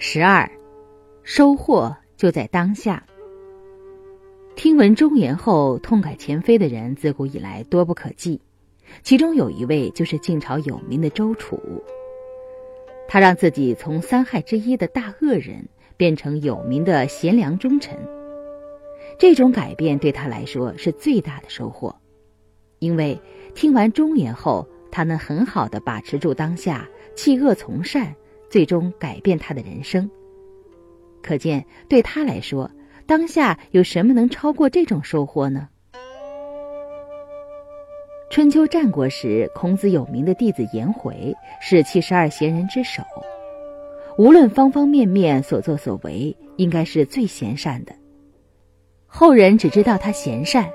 十二，收获就在当下。听闻忠言后痛改前非的人，自古以来多不可计。其中有一位就是晋朝有名的周楚，他让自己从三害之一的大恶人变成有名的贤良忠臣。这种改变对他来说是最大的收获，因为听完忠言后，他能很好的把持住当下，弃恶从善，最终改变他的人生。可见，对他来说。当下有什么能超过这种收获呢？春秋战国时，孔子有名的弟子颜回是七十二贤人之首，无论方方面面所作所为，应该是最贤善的。后人只知道他贤善，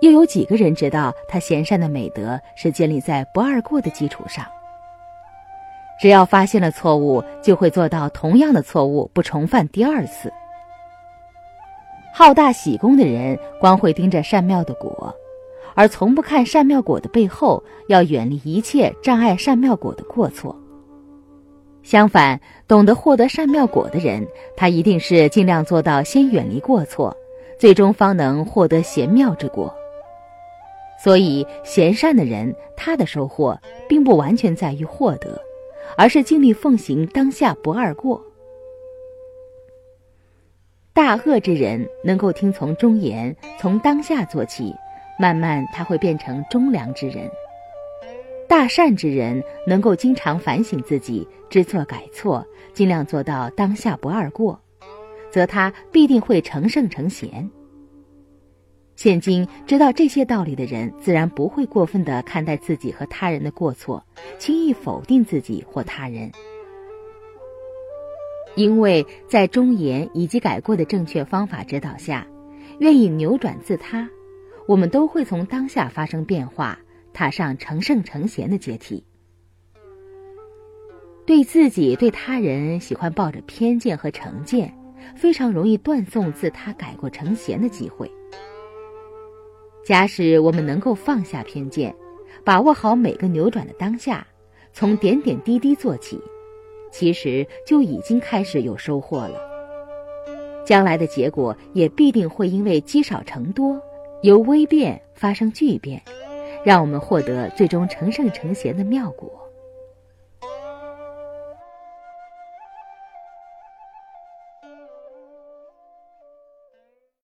又有几个人知道他贤善的美德是建立在不二过的基础上？只要发现了错误，就会做到同样的错误不重犯第二次。好大喜功的人，光会盯着善妙的果，而从不看善妙果的背后，要远离一切障碍善妙果的过错。相反，懂得获得善妙果的人，他一定是尽量做到先远离过错，最终方能获得贤妙之果。所以，贤善的人，他的收获并不完全在于获得，而是尽力奉行当下不二过。大恶之人能够听从忠言，从当下做起，慢慢他会变成忠良之人；大善之人能够经常反省自己，知错改错，尽量做到当下不二过，则他必定会成圣成贤。现今知道这些道理的人，自然不会过分的看待自己和他人的过错，轻易否定自己或他人。因为在忠言以及改过的正确方法指导下，愿意扭转自他，我们都会从当下发生变化，踏上成圣成贤的阶梯。对自己、对他人喜欢抱着偏见和成见，非常容易断送自他改过成贤的机会。假使我们能够放下偏见，把握好每个扭转的当下，从点点滴滴做起。其实就已经开始有收获了，将来的结果也必定会因为积少成多，由微变发生巨变，让我们获得最终成圣成贤的妙果。